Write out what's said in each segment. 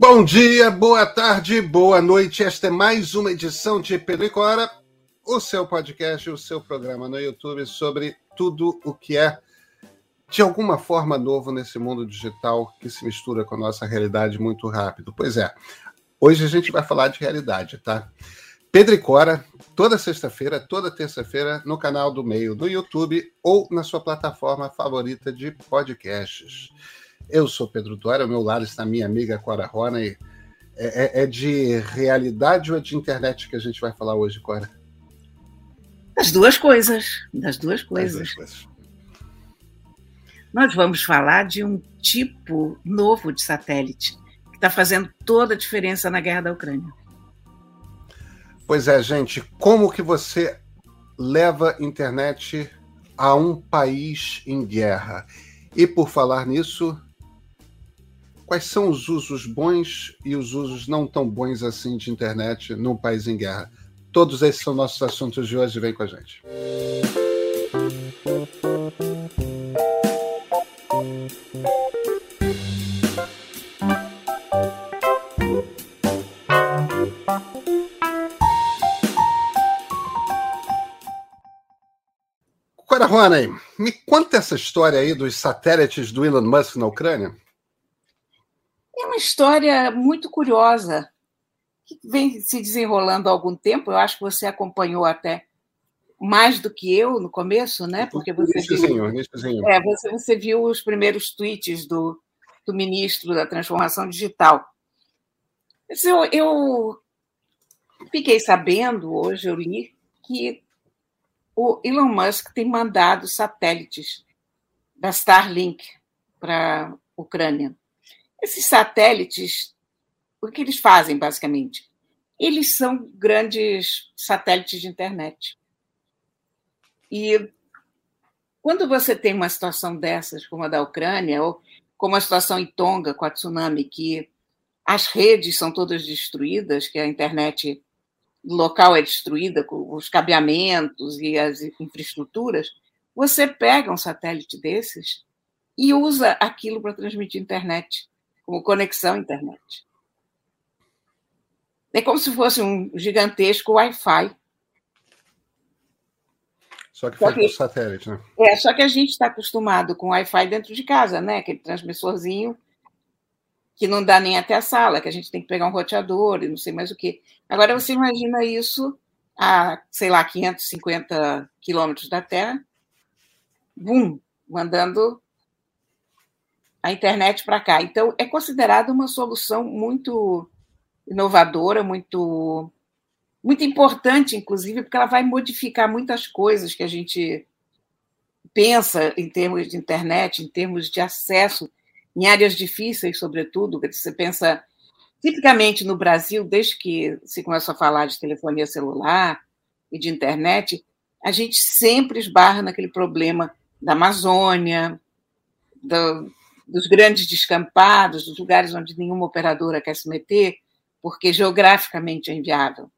Bom dia, boa tarde, boa noite. Esta é mais uma edição de Pedro e Cora, o seu podcast, o seu programa no YouTube sobre tudo o que é de alguma forma novo nesse mundo digital que se mistura com a nossa realidade muito rápido. Pois é, hoje a gente vai falar de realidade, tá? Pedro e Cora, toda sexta-feira, toda terça-feira, no canal do Meio do YouTube ou na sua plataforma favorita de podcasts. Eu sou Pedro Dória, ao meu lado está minha amiga Cora Rona. E é, é, é, de realidade ou é de internet que a gente vai falar hoje, Cora? Das duas coisas. Das duas coisas. Das duas coisas. Nós vamos falar de um tipo novo de satélite que está fazendo toda a diferença na guerra da Ucrânia. Pois é, gente. Como que você leva internet a um país em guerra? E por falar nisso, quais são os usos bons e os usos não tão bons assim de internet num país em guerra. Todos esses são nossos assuntos de hoje. Vem com a gente. Cora Roney, me conta essa história aí dos satélites do Elon Musk na Ucrânia história muito curiosa, que vem se desenrolando há algum tempo. Eu acho que você acompanhou até mais do que eu no começo, né? Porque você viu, é, você, você viu os primeiros tweets do, do ministro da Transformação Digital. Eu, eu fiquei sabendo, hoje eu li, que o Elon Musk tem mandado satélites da Starlink para a Ucrânia. Esses satélites, o que eles fazem, basicamente? Eles são grandes satélites de internet. E quando você tem uma situação dessas, como a da Ucrânia, ou como a situação em Tonga com a tsunami, que as redes são todas destruídas, que a internet local é destruída, com os cabeamentos e as infraestruturas, você pega um satélite desses e usa aquilo para transmitir internet como conexão à internet. É como se fosse um gigantesco Wi-Fi. Só que feito por satélite, né? É, só que a gente está acostumado com Wi-Fi dentro de casa, né? Aquele transmissorzinho que não dá nem até a sala, que a gente tem que pegar um roteador e não sei mais o que. Agora você imagina isso a, sei lá, 550 quilômetros da Terra, bum, mandando a internet para cá. Então, é considerada uma solução muito inovadora, muito, muito importante, inclusive, porque ela vai modificar muitas coisas que a gente pensa em termos de internet, em termos de acesso, em áreas difíceis, sobretudo. Você pensa, tipicamente no Brasil, desde que se começou a falar de telefonia celular e de internet, a gente sempre esbarra naquele problema da Amazônia, do, dos grandes descampados, dos lugares onde nenhuma operadora quer se meter, porque geograficamente é inviável.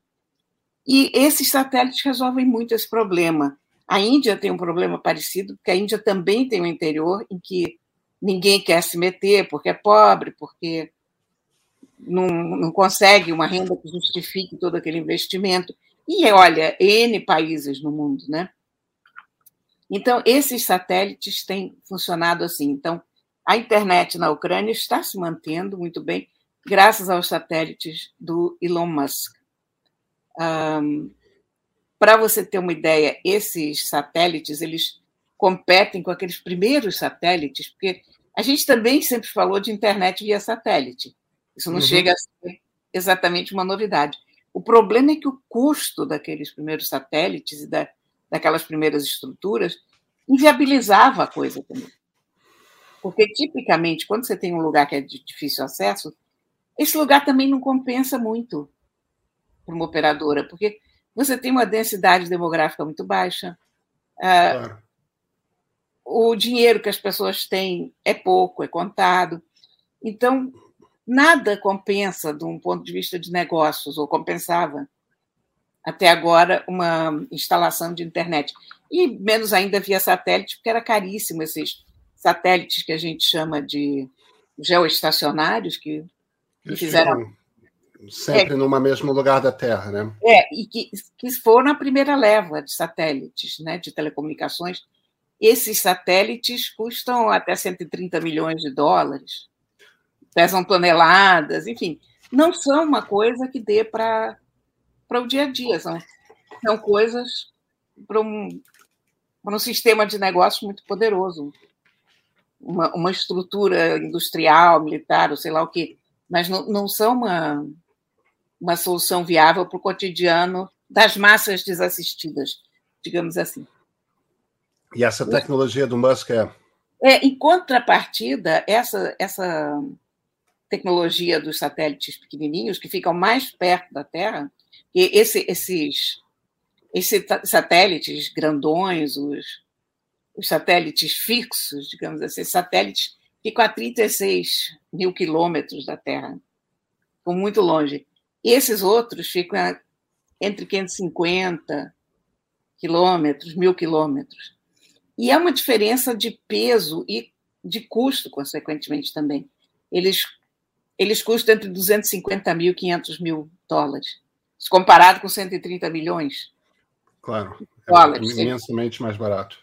E esses satélites resolvem muito esse problema. A Índia tem um problema parecido, porque a Índia também tem um interior em que ninguém quer se meter, porque é pobre, porque não, não consegue uma renda que justifique todo aquele investimento. E olha, N países no mundo, né? Então, esses satélites têm funcionado assim. Então, a internet na Ucrânia está se mantendo muito bem, graças aos satélites do Elon Musk. Um, Para você ter uma ideia, esses satélites eles competem com aqueles primeiros satélites, porque a gente também sempre falou de internet via satélite. Isso não uhum. chega a ser exatamente uma novidade. O problema é que o custo daqueles primeiros satélites e da, daquelas primeiras estruturas inviabilizava a coisa também. Porque, tipicamente, quando você tem um lugar que é de difícil acesso, esse lugar também não compensa muito para uma operadora, porque você tem uma densidade demográfica muito baixa, ah, claro. o dinheiro que as pessoas têm é pouco, é contado. Então, nada compensa, de um ponto de vista de negócios, ou compensava até agora uma instalação de internet. E menos ainda via satélite, porque era caríssimo esses satélites que a gente chama de geoestacionários, que E fizeram sempre é, numa mesmo lugar da Terra, né? É, e que, que foram a primeira leva de satélites, né, de telecomunicações. Esses satélites custam até 130 milhões de dólares, pesam toneladas, enfim, não são uma coisa que dê para o dia a dia, são, são coisas para um, um sistema de negócios muito poderoso, uma, uma estrutura industrial, militar, ou sei lá o quê, mas não, não são uma, uma solução viável para o cotidiano das massas desassistidas, digamos assim. E essa tecnologia do Musk é. é em contrapartida, essa, essa tecnologia dos satélites pequenininhos, que ficam mais perto da Terra, e esse, esses, esses satélites grandões, os, os satélites fixos, digamos assim, satélites ficam a 36 mil quilômetros da Terra, ficam muito longe. E esses outros ficam entre 550 quilômetros, mil quilômetros. E há uma diferença de peso e de custo, consequentemente, também. Eles, eles custam entre 250 mil e 500 mil dólares, comparado com 130 milhões. Claro, é dólares. imensamente mais barato.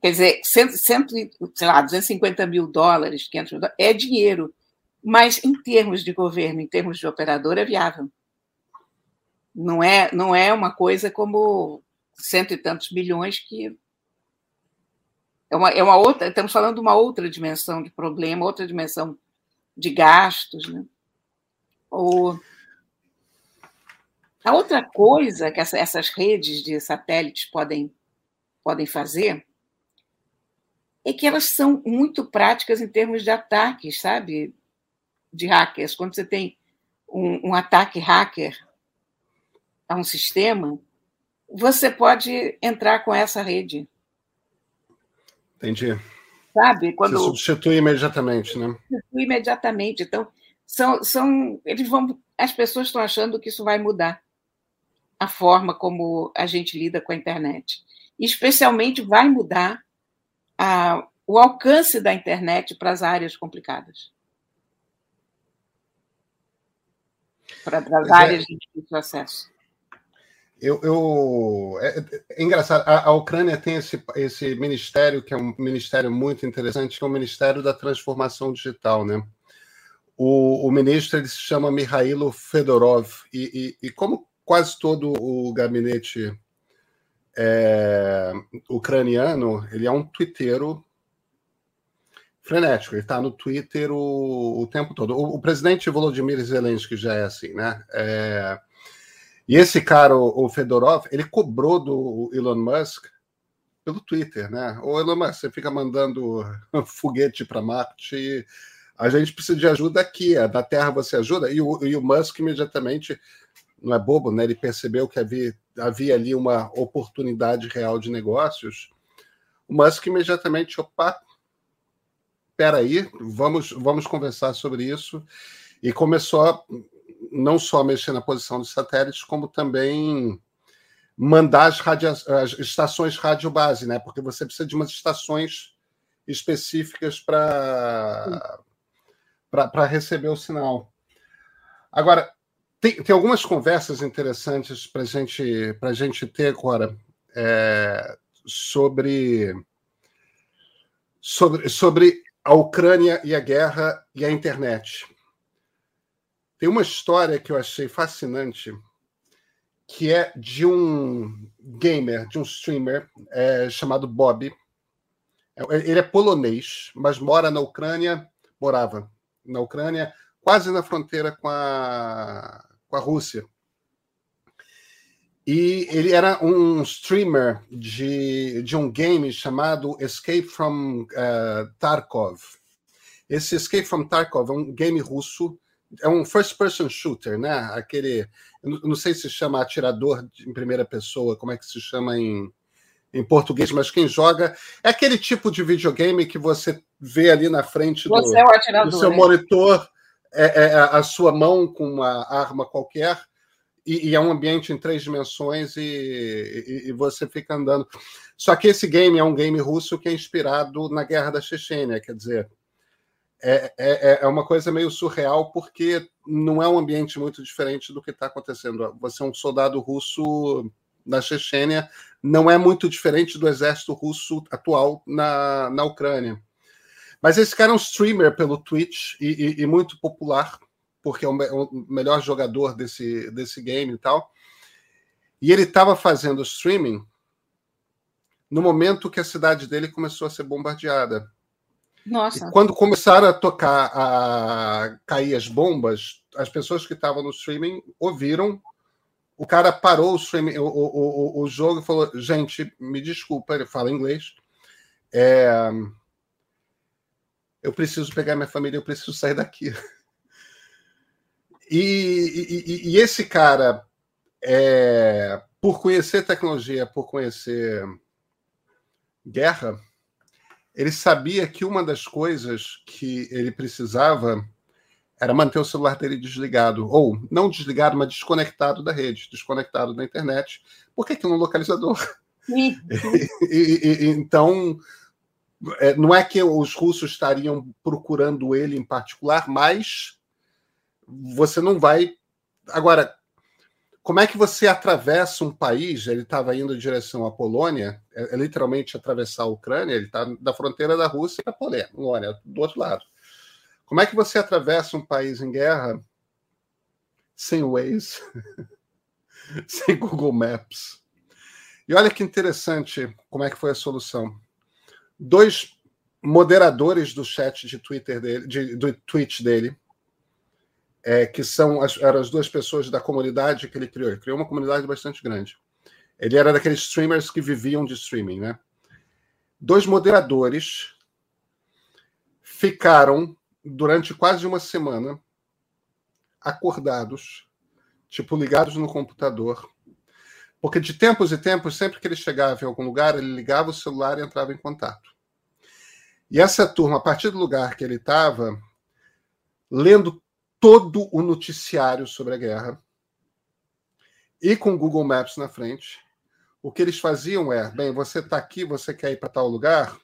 Quer dizer, cento, cento, sei lá, 250 mil dólares, 500 mil dólares, é dinheiro. Mas, em termos de governo, em termos de operador, é viável. Não é, não é uma coisa como cento e tantos milhões que é uma, é uma outra, estamos falando de uma outra dimensão de problema, outra dimensão de gastos. Né? Ou, a outra coisa que essa, essas redes de satélites podem, podem fazer é que elas são muito práticas em termos de ataques, sabe? De hackers. Quando você tem um, um ataque hacker a um sistema, você pode entrar com essa rede. Entendi. Sabe? Quando... Você substitui imediatamente, né? Substitui imediatamente. Então, são, são, eles vão, as pessoas estão achando que isso vai mudar a forma como a gente lida com a internet. Especialmente vai mudar a, o alcance da internet para as áreas complicadas. Para as é. áreas de difícil acesso. Eu, eu é, é, engraçado, a, a, Ucrânia tem esse, esse ministério, que é um ministério muito interessante, que é o Ministério da Transformação Digital, né? O, o ministro ele se chama Mikhailo Fedorov, e, e, e como quase todo o gabinete é, ucraniano, ele é um twitteiro frenético, ele está no Twitter o, o tempo todo. O, o, presidente Volodymyr Zelensky já é assim, né? É, e esse cara, o Fedorov, ele cobrou do Elon Musk pelo Twitter, né? O Elon Musk, você fica mandando foguete para Marte, a gente precisa de ajuda aqui, na Terra você ajuda, e o, e o Musk imediatamente, não é bobo, né? Ele percebeu que havia, havia ali uma oportunidade real de negócios. O Musk imediatamente, opa, peraí, vamos, vamos conversar sobre isso. E começou a não só mexer na posição dos satélites, como também mandar as, radia as estações rádio base, né? Porque você precisa de umas estações específicas para receber o sinal. Agora, tem, tem algumas conversas interessantes para gente, a gente ter agora é, sobre, sobre, sobre a Ucrânia e a guerra e a internet. Tem uma história que eu achei fascinante, que é de um gamer, de um streamer é, chamado Bob. É, ele é polonês, mas mora na Ucrânia, morava na Ucrânia, quase na fronteira com a, com a Rússia. E ele era um streamer de, de um game chamado Escape from uh, Tarkov. Esse Escape from Tarkov é um game russo é um first person shooter, né? Aquele, não sei se chama atirador em primeira pessoa, como é que se chama em, em português, mas quem joga é aquele tipo de videogame que você vê ali na frente do, é do seu monitor, é, é, a sua mão com uma arma qualquer. E, e é um ambiente em três dimensões e, e, e você fica andando. Só que esse game é um game russo que é inspirado na guerra da Chechênia, quer dizer, é, é, é uma coisa meio surreal, porque não é um ambiente muito diferente do que está acontecendo. Você é um soldado russo na Chechênia, não é muito diferente do exército russo atual na, na Ucrânia. Mas esse cara é um streamer pelo Twitch e, e, e muito popular, porque é o, o, melhor jogador desse, desse game e tal. E ele estava fazendo streaming no momento que a cidade dele começou a ser bombardeada. Nossa. E quando começaram a tocar, a cair as bombas, as pessoas que estavam no streaming ouviram. O cara parou o streaming, o, o, o, o jogo e falou: Gente, me desculpa, ele fala inglês. É, eu preciso pegar minha família, eu preciso sair daqui. E, e, e esse cara, é, por conhecer tecnologia, por conhecer guerra, ele sabia que uma das coisas que ele precisava era manter o celular dele desligado, ou não desligado, mas desconectado da rede, desconectado da internet, porque aquilo é um localizador. e, e, então, é, não é que os russos estariam procurando ele em particular, mas você não vai. Agora, como é que você atravessa um país? Ele estava indo em direção à Polônia, é, é literalmente atravessar a Ucrânia, ele está da fronteira da Rússia para a Polônia, do outro lado. Como é que você atravessa um país em guerra sem Waze, sem Google Maps? E olha que interessante como é que foi a solução. Dois moderadores do chat de Twitter dele, de, do tweet dele, é, que são as, eram as duas pessoas da comunidade que ele criou. Ele criou uma comunidade bastante grande. Ele era daqueles streamers que viviam de streaming, né? Dois moderadores ficaram durante quase uma semana acordados, tipo ligados no computador, porque de tempos e tempos, sempre que ele chegava em algum lugar, ele ligava o celular e entrava em contato. E essa turma, a partir do lugar que ele estava, lendo todo o noticiário sobre a guerra e com o Google Maps na frente. O que eles faziam é: bem, você está aqui, você quer ir para tal lugar?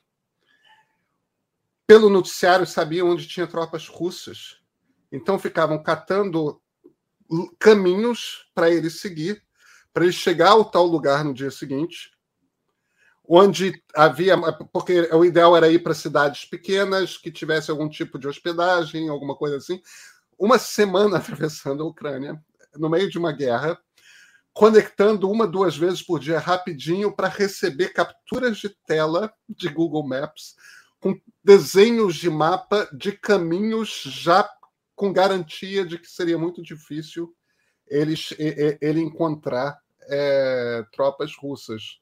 Pelo noticiário, sabiam onde tinha tropas russas. Então ficavam catando caminhos para ele seguir, para ele chegar ao tal lugar no dia seguinte, onde havia. Porque o ideal era ir para cidades pequenas, que tivesse algum tipo de hospedagem, alguma coisa assim uma semana atravessando a Ucrânia, no meio de uma guerra, conectando uma, duas vezes por dia rapidinho para receber capturas de tela de Google Maps com desenhos de mapa de caminhos já com garantia de que seria muito difícil ele, ele encontrar é, tropas russas.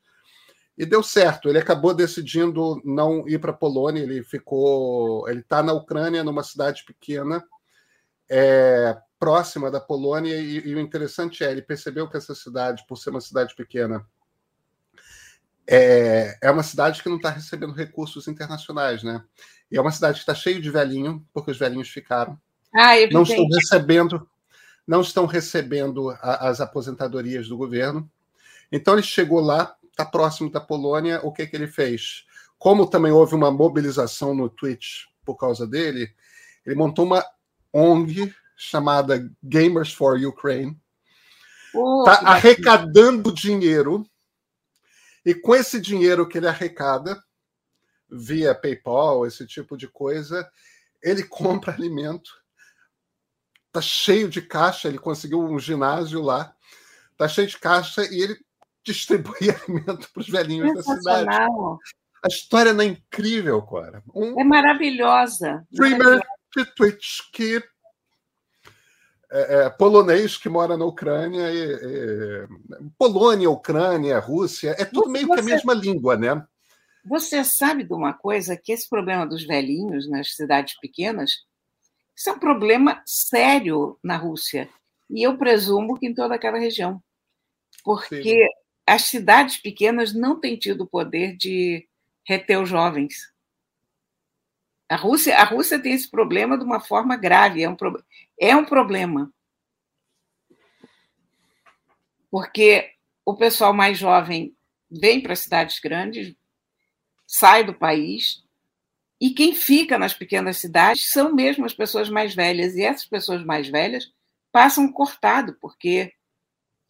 E deu certo. Ele acabou decidindo não ir para a Polônia. Ele ficou. Ele está na Ucrânia, numa cidade pequena, é, próxima da Polônia, e, e, o interessante é, ele percebeu que essa cidade, por ser uma cidade pequena, é, é uma cidade que não está recebendo recursos internacionais, né? E é uma cidade que está cheio de velhinho, porque os velhinhos ficaram. Ah, não estão recebendo, não estão recebendo a, as aposentadorias do governo. Então ele chegou lá, está próximo da Polônia. O que, que ele fez? Como também houve uma mobilização no Twitch por causa dele, ele montou uma ONG chamada Gamers for Ukraine. Está oh, arrecadando dinheiro. E com esse dinheiro que ele arrecada, via PayPal, esse tipo de coisa, ele compra alimento. Está cheio de caixa, ele conseguiu um ginásio lá. Está cheio de caixa e ele distribui alimento para os velhinhos da cidade. A história não é incrível, Cora. Um é maravilhosa. Streamer de Twitch que é, é, polonês que mora na Ucrânia, e, e, Polônia, Ucrânia, Rússia, é tudo meio você, que a mesma língua, né? Você sabe de uma coisa que esse problema dos velhinhos nas cidades pequenas, isso é um problema sério na Rússia e eu presumo que em toda aquela região, porque Sim. as cidades pequenas não têm tido o poder de reter os jovens. A Rússia, a Rússia tem esse problema de uma forma grave, é um, pro, é um problema. Porque o pessoal mais jovem vem para cidades grandes, sai do país E quem fica nas pequenas cidades são mesmo as pessoas mais velhas. E essas pessoas mais velhas passam cortado, porque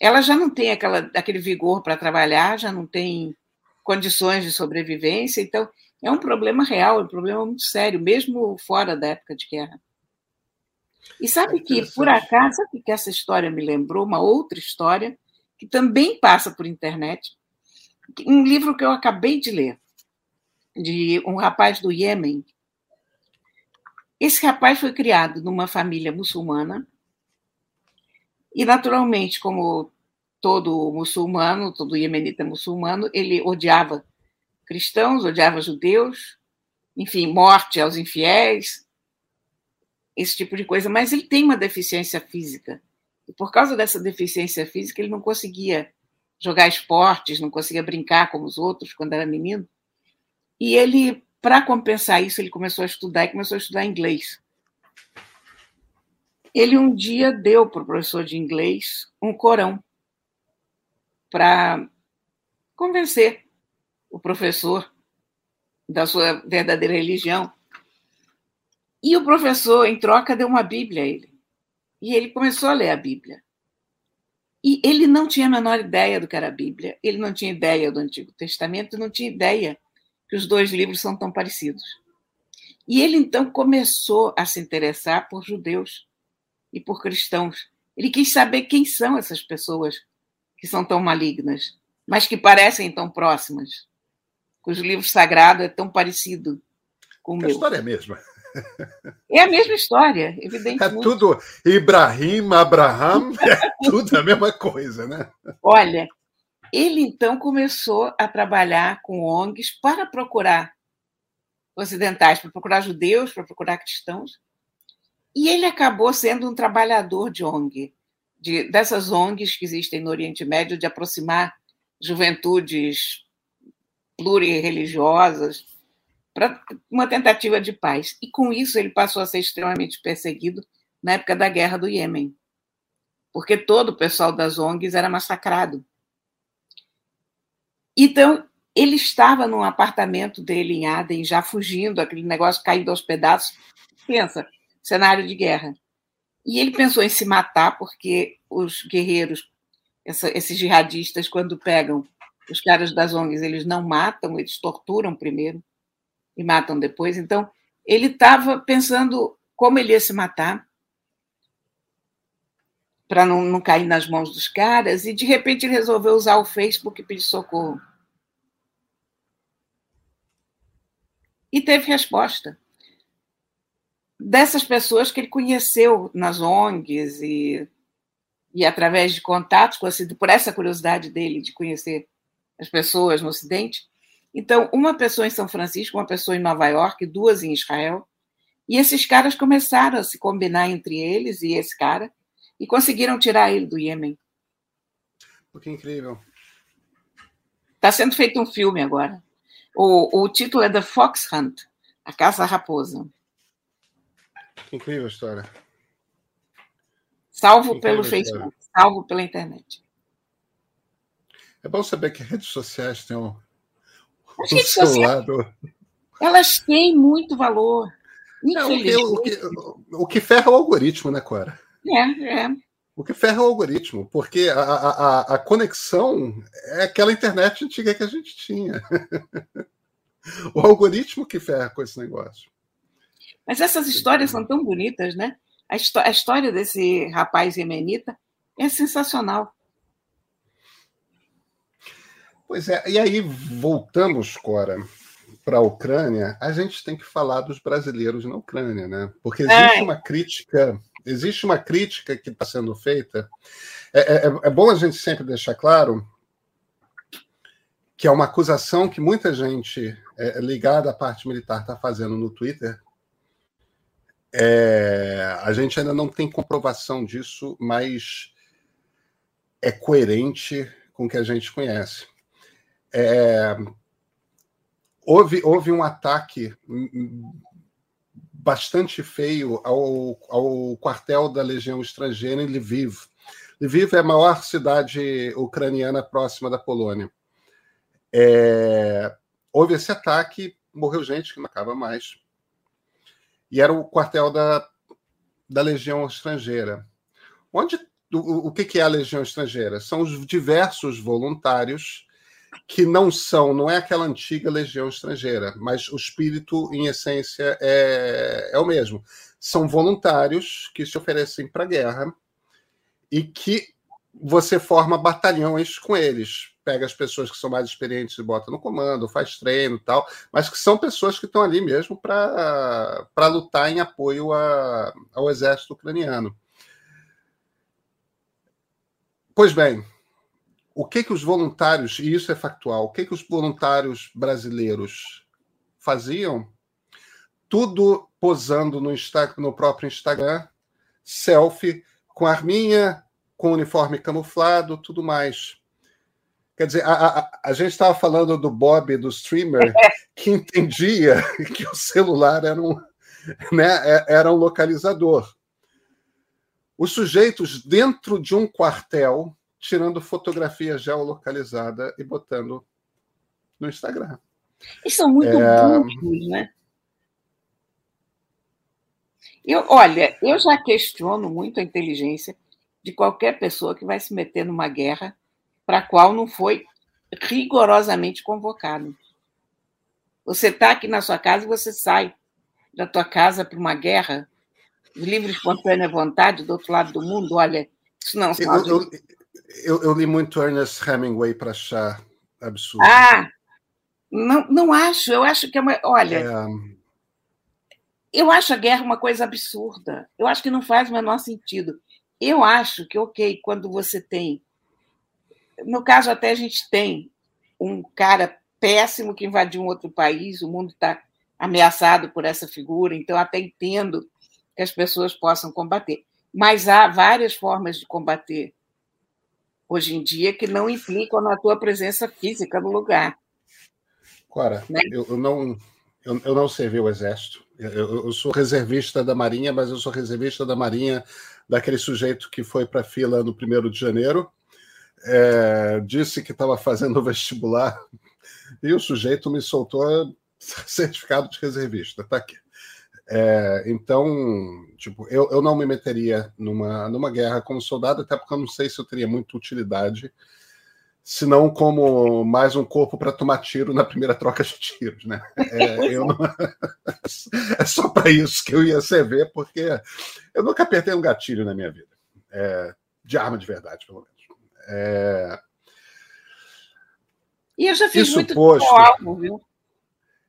elas já não têm aquela, aquele vigor para trabalhar, já não têm condições de sobrevivência. Então, é um problema real, é um problema muito sério, mesmo fora da época de guerra. E sabe é que, por acaso, sabe que essa história me lembrou? Uma outra história que também passa por internet. Um livro que eu acabei de ler de um rapaz do Iêmen. Esse rapaz foi criado numa família muçulmana e, naturalmente, como todo muçulmano, todo iemenita muçulmano, ele odiava cristãos, odiava judeus, enfim, morte aos infiéis, esse tipo de coisa. Mas ele tem uma deficiência física. E por causa dessa deficiência física, ele não conseguia jogar esportes, não conseguia brincar como os outros quando era menino. E ele, para compensar isso, ele começou a estudar e começou a estudar inglês. Ele um dia deu para o professor de inglês um corão para convencer o professor da sua verdadeira religião. E o professor, em troca, deu uma Bíblia a ele. E ele começou a ler a Bíblia. E ele não tinha a menor ideia do que era a Bíblia, ele não tinha ideia do Antigo Testamento, não tinha ideia que os dois livros são tão parecidos. E ele então começou a se interessar por judeus e por cristãos. Ele quis saber quem são essas pessoas que são tão malignas, mas que parecem tão próximas, cujo livro sagrado é tão parecido com o meu. A história é a mesma. É a mesma história, evidentemente. É tudo Ibrahim, Abraham, é tudo a mesma coisa, né? Olha, ele então começou a trabalhar com ONGs para procurar ocidentais, para procurar judeus, para procurar cristãos. E ele acabou sendo um trabalhador de ONG, de, dessas ONGs que existem no Oriente Médio, de aproximar juventudes plurirreligiosas para uma tentativa de paz. E com isso ele passou a ser extremamente perseguido na época da guerra do Iêmen, porque todo o pessoal das ONGs era massacrado. Então, ele estava num apartamento dele em Aden, já fugindo, aquele negócio caindo aos pedaços. Pensa, cenário de guerra. E ele pensou em se matar, porque os guerreiros, essa, esses jihadistas, quando pegam os caras das ONGs, eles não matam, eles torturam primeiro e matam depois. Então, ele estava pensando como ele ia se matar para não, não cair nas mãos dos caras, e de repente ele resolveu usar o Facebook e pedir socorro. E teve resposta. Dessas pessoas que ele conheceu nas ONGs e, e através de contatos, por essa curiosidade dele de conhecer as pessoas no Ocidente. Então, uma pessoa em São Francisco, uma pessoa em Nova York, duas em Israel. E esses caras começaram a se combinar entre eles e esse cara, e conseguiram tirar ele do Iêmen. Que incrível. Está sendo feito um filme agora. O, o título é The Fox Hunt A Caça Raposa. Que incrível a história. Salvo pelo Facebook, salvo pela internet. É bom saber que redes sociais têm um, um seu sociais. Elas têm muito valor. É, o, que, o, que, o que ferra o algoritmo, né, Cora? É, é. O que ferra é o algoritmo, porque a, a, a conexão é aquela internet antiga que a gente tinha. o algoritmo que ferra com esse negócio. Mas essas histórias são tão bonitas, né? A, a história desse rapaz yemenita é sensacional. Pois é, e aí voltamos, Cora, para a Ucrânia, a gente tem que falar dos brasileiros na Ucrânia, né? Porque existe uma crítica existe uma crítica que está sendo feita. É, é, é, bom a gente sempre deixar claro que é uma acusação que muita gente é, ligada à parte militar está fazendo no Twitter. É, a gente ainda não tem comprovação disso, mas é coerente com o que a gente conhece. É, houve, houve um ataque bastante feio ao, ao quartel da Legião Estrangeira em Lviv. Lviv é a maior cidade ucraniana próxima da Polônia. É, houve esse ataque, morreu gente que não acaba mais. e era o quartel da, da Legião Estrangeira. Onde o, o que, é a Legião Estrangeira? São os diversos voluntários que não são, não é aquela antiga legião estrangeira, mas o espírito, em essência, é, é o mesmo. São voluntários que se oferecem para a guerra e que você forma batalhões com eles. Pega as pessoas que são mais experientes e bota no comando, faz treino e tal, mas que são pessoas que estão ali mesmo para lutar em apoio a, ao exército ucraniano. Pois bem, o que que os voluntários, e isso é factual, o que que os voluntários brasileiros faziam? Tudo posando no, no próprio Instagram, selfie, com arminha, com uniforme camuflado, tudo mais. Quer dizer, a, a, a gente estava falando do Bob, do streamer, que entendia que o celular era um, né, é, era um localizador. Os sujeitos dentro de um quartel tirando fotografia geolocalizada e botando no Instagram. Eles são muito é... burros, né? Eu, olha, eu já questiono muito a inteligência de qualquer pessoa que vai se meter numa guerra para a qual não foi rigorosamente convocado. Você está aqui na sua casa e você sai da tua casa para uma guerra de livre espontânea vontade do outro lado do mundo. Olha, isso não eu, eu, eu, eu li muito Ernest Hemingway para achar absurdo. Ah, não, não acho. Eu acho que é uma. Olha. É... Eu acho a guerra uma coisa absurda. Eu acho que não faz o menor sentido. Eu acho que, ok, quando você tem. No caso, até a gente tem um cara péssimo que invadiu um outro país, o mundo está ameaçado por essa figura, então até entendo que as pessoas possam combater. Mas há várias formas de combater hoje em dia que não implicam na tua presença física no lugar. Cora, né? eu, eu, não, eu, eu, não servi o Exército. Eu, eu, sou reservista da Marinha, mas eu sou reservista da Marinha daquele sujeito que foi para a fila no primeiro de janeiro, é, disse que estava fazendo o vestibular e o sujeito me soltou certificado de reservista. Está aqui. É, então, tipo, eu, eu não me meteria numa, numa guerra como soldado, até porque eu não sei se eu teria muita utilidade, se não como mais um corpo para tomar tiro na primeira troca de tiros, né? É, não... é só para isso que eu ia servir, porque eu nunca apertei um gatilho na minha vida, é, de arma de verdade, pelo menos. É... E eu já fiz isso muito posto... alvo, viu?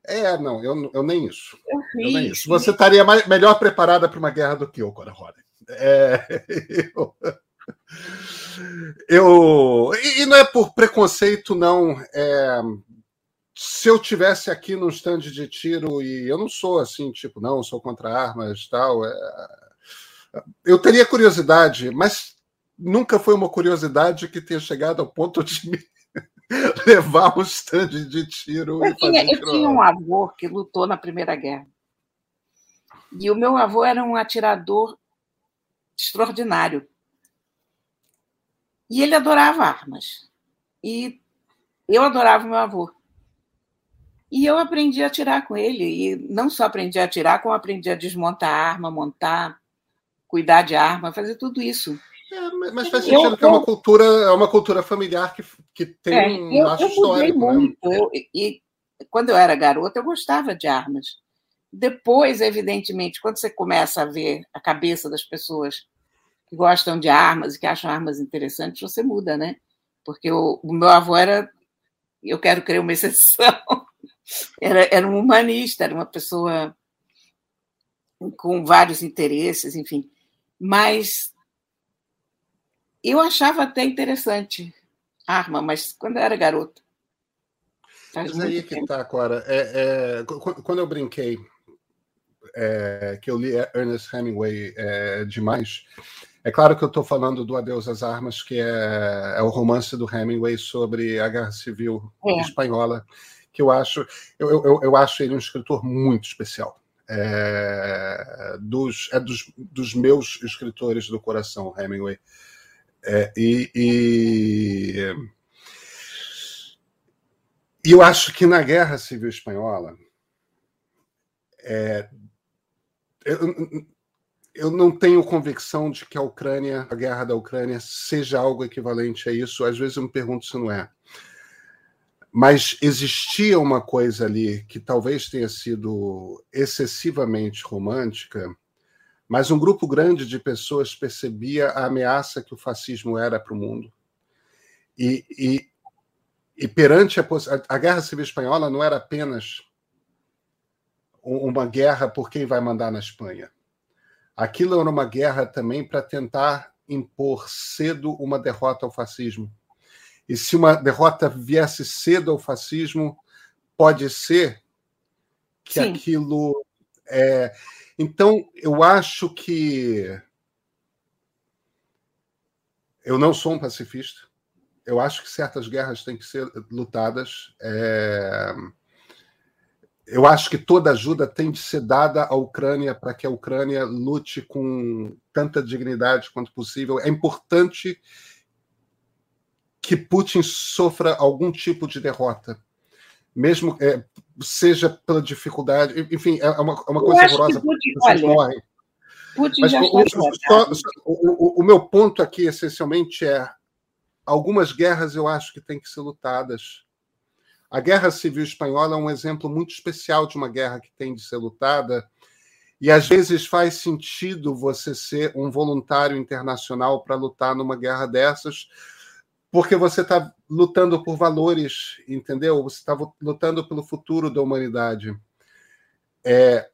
É, não, eu, eu nem isso. Eu, eu nem isso. Você estaria mais, melhor preparada para uma guerra do que eu, Cora Roden. É, eu, eu, e não é por preconceito, não. É, se eu tivesse aqui no stand de tiro e eu não sou assim, tipo, não, sou contra armas tal, é, eu teria curiosidade, mas nunca foi uma curiosidade que tenha chegado ao ponto de me levar um stand de tiro. Eu, tinha, eu tinha um avô que lutou na Primeira Guerra. E o meu avô era um atirador extraordinário. E ele adorava armas. E eu adorava meu avô. E eu aprendi a atirar com ele. E não só aprendi a atirar, como aprendi a desmontar a arma, montar, cuidar de arma, fazer tudo isso. É, mas faz sentido eu, que é uma cultura, é uma cultura familiar que, que tem é, um eu, eu histórico. Né? Muito. Eu, e quando eu era garota, eu gostava de armas. Depois, evidentemente, quando você começa a ver a cabeça das pessoas que gostam de armas e que acham armas interessantes, você muda, né? Porque o, o meu avô era, eu quero crer uma exceção, era, era um humanista, era uma pessoa com vários interesses, enfim. Mas eu achava até interessante arma, mas quando eu era garota. Mas aí que está, Cora. É, é, quando eu brinquei é, que eu li Ernest Hemingway é, demais, é claro que eu estou falando do Adeus às Armas, que é, é, o romance do Hemingway sobre a Guerra Civil é. Espanhola, que eu acho, eu, eu, eu acho ele um escritor muito especial. É, dos, é dos, dos meus escritores do coração, Hemingway. É, e, e, e, eu acho que na Guerra Civil Espanhola, é, eu, eu não tenho convicção de que a Ucrânia, a guerra da Ucrânia, seja algo equivalente a isso. Às vezes eu me pergunto se não é. Mas existia uma coisa ali que talvez tenha sido excessivamente romântica, mas um grupo grande de pessoas percebia a ameaça que o fascismo era para o mundo. E, e, e perante a, a Guerra Civil Espanhola não era apenas uma guerra por quem vai mandar na Espanha. Aquilo era uma guerra também para tentar impor cedo uma derrota ao fascismo. E se uma derrota viesse cedo ao fascismo, pode ser que Sim. aquilo. É... Então, eu acho que. Eu não sou um pacifista. Eu acho que certas guerras têm que ser lutadas. É eu acho que toda ajuda tem de ser dada à Ucrânia para que a Ucrânia lute com tanta dignidade quanto possível. É importante que Putin sofra algum tipo de derrota, mesmo é, seja pela dificuldade. Enfim, é uma, é uma coisa horrorosa. Putin, olha, morrem. Putin Mas, o, só, o, o, o meu ponto aqui, essencialmente, é algumas guerras eu acho que têm que ser lutadas a Guerra Civil Espanhola é um exemplo muito especial de uma guerra que tem de ser lutada, e às vezes faz sentido você ser um voluntário internacional para lutar numa guerra dessas, porque você está lutando por valores, entendeu? Você está lutando pelo futuro da humanidade. É...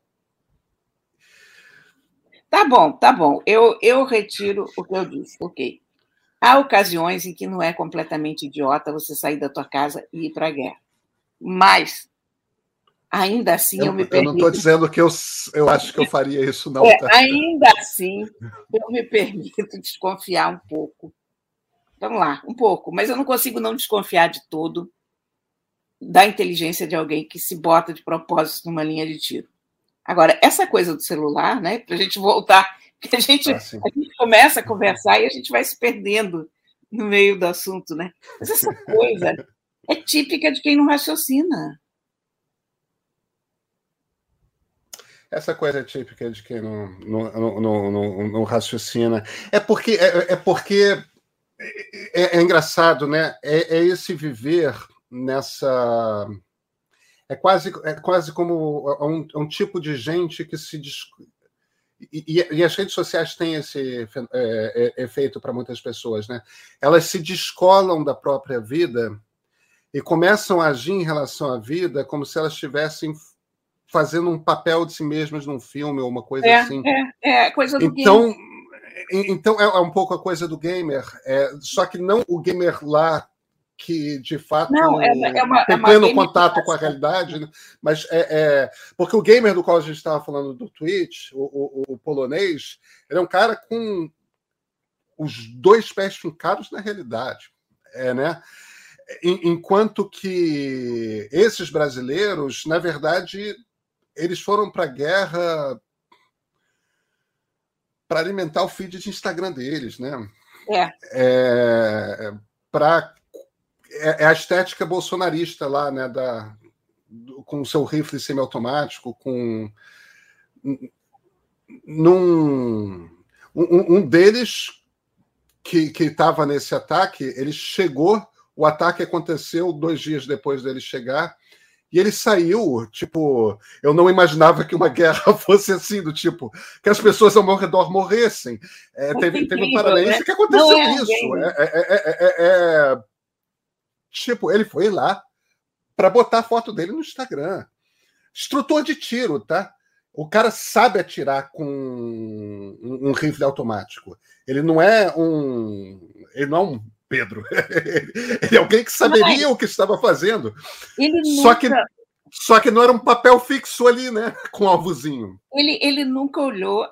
Tá bom, tá bom. Eu, eu retiro o que eu disse, ok. Há ocasiões em que não é completamente idiota você sair da tua casa e ir para a guerra mas ainda assim eu, eu me permito. Eu não estou dizendo que eu, eu acho que eu faria isso, não. É, tá? Ainda assim, eu me permito desconfiar um pouco. Vamos lá, um pouco, mas eu não consigo não desconfiar de todo da inteligência de alguém que se bota de propósito numa linha de tiro. Agora, essa coisa do celular, né, para a gente voltar, a gente, ah, a gente começa a conversar e a gente vai se perdendo no meio do assunto, né? Mas essa coisa é típica de quem não raciocina. Essa coisa é típica de quem não, não, não, não, não raciocina. É porque é, é porque é, é, engraçado, né? É, é, esse viver nessa. É quase, é quase como um, um tipo de gente que se. E, e, as redes sociais têm esse é, é, efeito para muitas pessoas, né? Elas se descolam da própria vida e começam a agir em relação à vida como se elas estivessem fazendo um papel de si mesmas num filme ou uma coisa é, assim. É, é coisa do então, gamer. Então, é, é um pouco a coisa do gamer, é, só que não o gamer lá que de fato não, é, é uma, tem é pleno contato com a realidade, né? mas é, é, porque o gamer do qual a gente estava falando do Twitch, o, o, o, polonês, ele é um cara com os dois pés fincados na realidade, é, né? enquanto que esses brasileiros, na verdade, eles foram para a guerra para alimentar o feed de Instagram deles, né? É. é para é, é, a estética bolsonarista lá, né? Da, do, com o seu rifle semiautomático, com num um, um deles que estava nesse ataque, ele chegou o ataque aconteceu dois dias depois dele chegar. E ele saiu, tipo, eu não imaginava que uma guerra fosse assim, do tipo, que as pessoas ao meu redor morressem. É, teve, teve um paranaense né? que aconteceu é isso. É é, é, é, tipo, ele foi lá para botar a foto dele no Instagram. Instrutor de tiro, tá? O cara sabe atirar com um, um rifle automático. Ele não é um. Ele não é um Pedro. Ele é alguém que saberia Mas, o que estava fazendo. Nunca... Só que só que não era um papel fixo ali, né? Com alvozinho. Ele, ele nunca olhou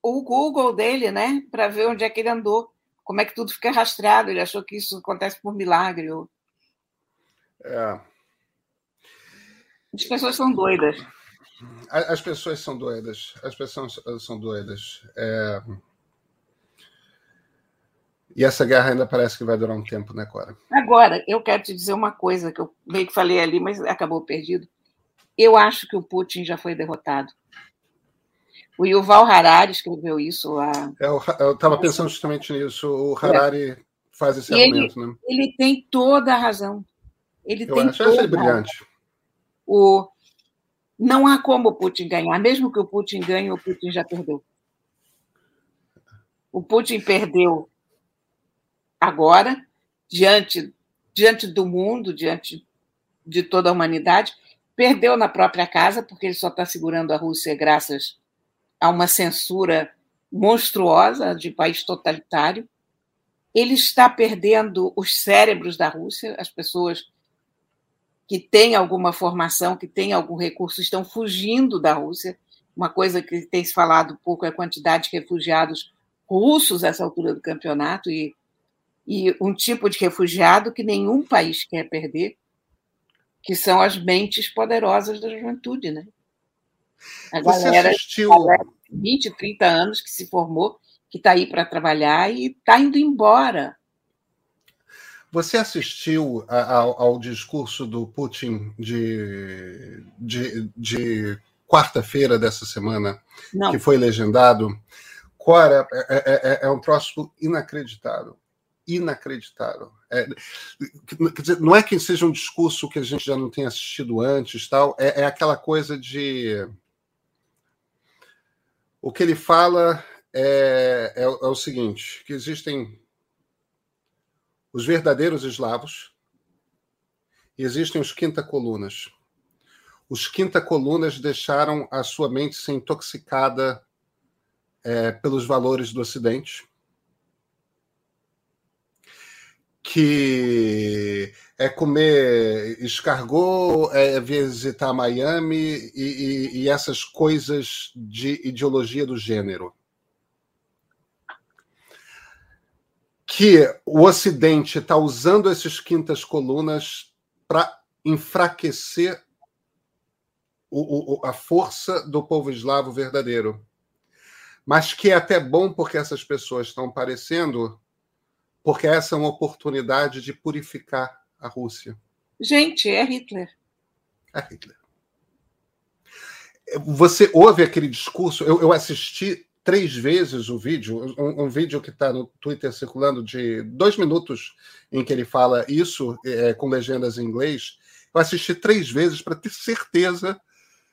o Google dele, né? Para ver onde é que ele andou. Como é que tudo fica rastreado. Ele achou que isso acontece por milagre. Ou... É. As pessoas são doidas. As pessoas são doidas. As pessoas são doidas. É... E essa guerra ainda parece que vai durar um tempo, né, Cora? Agora, eu quero te dizer uma coisa que eu meio que falei ali, mas acabou perdido. Eu acho que o Putin já foi derrotado. O Yuval Harari escreveu isso. A... É, eu estava pensando justamente nisso. O Harari é. faz esse e argumento, ele, né? Ele tem toda a razão. Ele eu tem acho, toda ele brilhante. O... Não há como o Putin ganhar. Mesmo que o Putin ganhe, o Putin já perdeu. O Putin perdeu agora, diante, diante do mundo, diante de toda a humanidade, perdeu na própria casa, porque ele só está segurando a Rússia graças a uma censura monstruosa de país totalitário. Ele está perdendo os cérebros da Rússia, as pessoas que têm alguma formação, que têm algum recurso, estão fugindo da Rússia. Uma coisa que tem se falado pouco é a quantidade de refugiados russos a essa altura do campeonato e, e um tipo de refugiado que nenhum país quer perder, que são as mentes poderosas da juventude, né? A Você galera, assistiu... galera de 20, 30 anos que se formou, que está aí para trabalhar e está indo embora. Você assistiu ao, ao discurso do Putin de, de, de quarta-feira dessa semana, Não. que foi legendado? Cora, é, é, é, é um troço inacreditável. Inacreditável. É, quer dizer, não é que seja um discurso que a gente já não tenha assistido antes, tal. É, é aquela coisa de o que ele fala é, é, é, o seguinte: que existem os verdadeiros eslavos e existem os quinta-colunas. Os quinta-colunas deixaram a sua mente ser intoxicada é, pelos valores do Ocidente, que é comer escargot, é visitar Miami e, e, e essas coisas de ideologia do gênero. Que o Ocidente está usando esses quintas colunas para enfraquecer o, o, a força do povo eslavo verdadeiro. Mas que é até bom porque essas pessoas estão parecendo porque essa é uma oportunidade de purificar a Rússia. Gente, é Hitler. É Hitler. Você ouve aquele discurso? Eu, eu assisti três vezes o vídeo, um, um vídeo que está no Twitter circulando de dois minutos em que ele fala isso é, com legendas em inglês. Eu assisti três vezes para ter certeza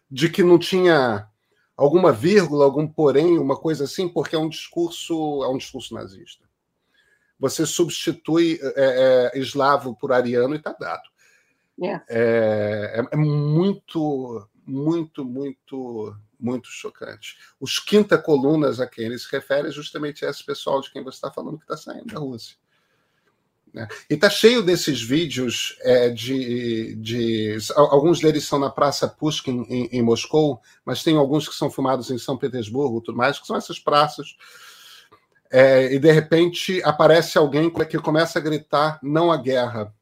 de que não tinha alguma vírgula, algum porém, uma coisa assim, porque é um discurso, é um discurso nazista você substitui é, é, eslavo por ariano e está dado. Yeah. É, é, é, muito, muito, muito, muito chocante. Os quinta colunas a quem ele se refere é justamente esse pessoal de quem você está falando que está saindo da Rússia. Né? E está cheio desses vídeos é, de, de. Alguns deles são na Praça Pushkin, em, em Moscou, mas tem alguns que são filmados em São Petersburgo tudo mais, que são essas praças é, e de repente aparece alguém que começa a gritar não à guerra.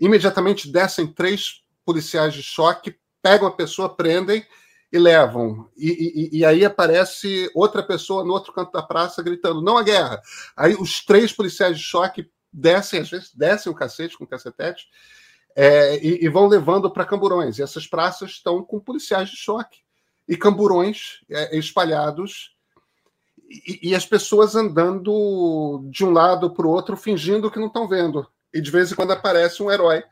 Imediatamente descem três policiais de choque, pegam a pessoa, prendem e levam. E, e, e, aí aparece outra pessoa no outro canto da praça gritando não à guerra. Aí os três policiais de choque descem, às vezes descem o cacete com o cacetete é, e, e, vão levando para camburões. E essas praças estão com policiais de choque e camburões é, espalhados e, as pessoas andando de um lado para o outro, fingindo que não estão vendo. E de vez em quando aparece um herói.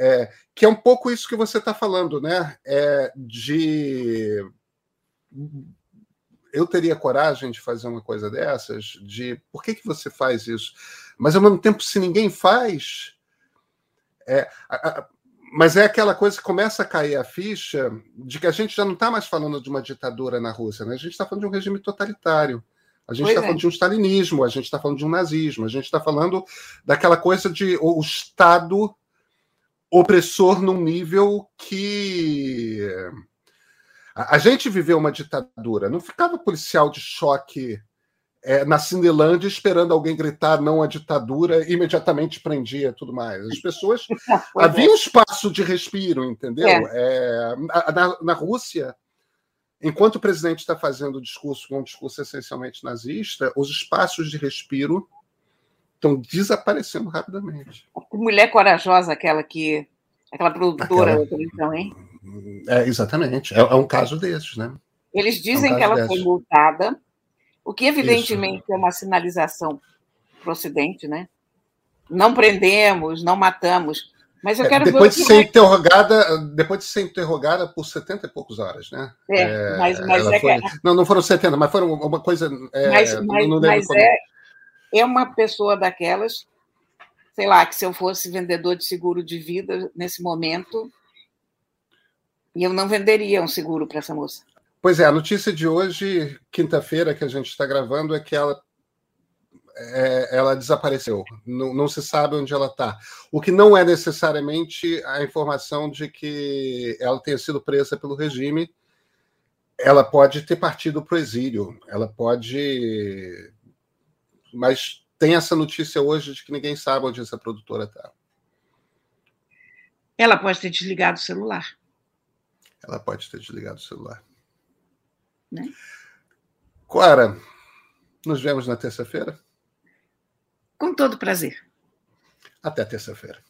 É, que é um pouco isso que você está falando, né? É, de. Eu teria coragem de fazer uma coisa dessas? De por que, que você faz isso? Mas ao mesmo tempo, se ninguém faz. É, a, a, mas é aquela coisa que começa a cair a ficha de que a gente já não está mais falando de uma ditadura na Rússia, né? a gente está falando de um regime totalitário. A gente está é. falando de um stalinismo, a gente está falando de um nazismo, a gente está falando daquela coisa de o Estado opressor num nível que. A, a gente viveu uma ditadura, não ficava policial de choque é, na Cinelândia esperando alguém gritar não à ditadura, imediatamente prendia tudo mais. As pessoas. havia um espaço de respiro, entendeu? É. É, na, na, Rússia, enquanto o presidente está fazendo o discurso, um discurso essencialmente nazista, os espaços de respiro estão desaparecendo rapidamente. Mulher corajosa, aquela que. aquela produtora aquela... da televisão, hein? É, exatamente. É, é um caso desses, né? Eles dizem é um que ela foi multada, o que evidentemente Isso. é uma sinalização procedente, né? Não prendemos, não matamos, mas eu é, quero é, depois ver. De ser interrogada, depois de ser interrogada por 70 e poucos horas, né? É, é mas, mas é foi, que... Não, não foram 70, mas foram uma coisa. É, mas mas, mas é, é uma pessoa daquelas, sei lá, que se eu fosse vendedor de seguro de vida nesse momento, eu não venderia um seguro para essa moça. Pois é, a notícia de hoje, quinta-feira, que a gente está gravando, é que ela é, ela desapareceu. Não, não, se sabe onde ela está. O que não é necessariamente a informação de que ela tenha sido presa pelo regime. Ela pode ter partido para o exílio. Ela pode. Mas tem essa notícia hoje de que ninguém sabe onde essa produtora está. Ela pode ter desligado o celular. Ela pode ter desligado o celular. Né? Clara, nos vemos na terça-feira? Com todo prazer. Até terça-feira.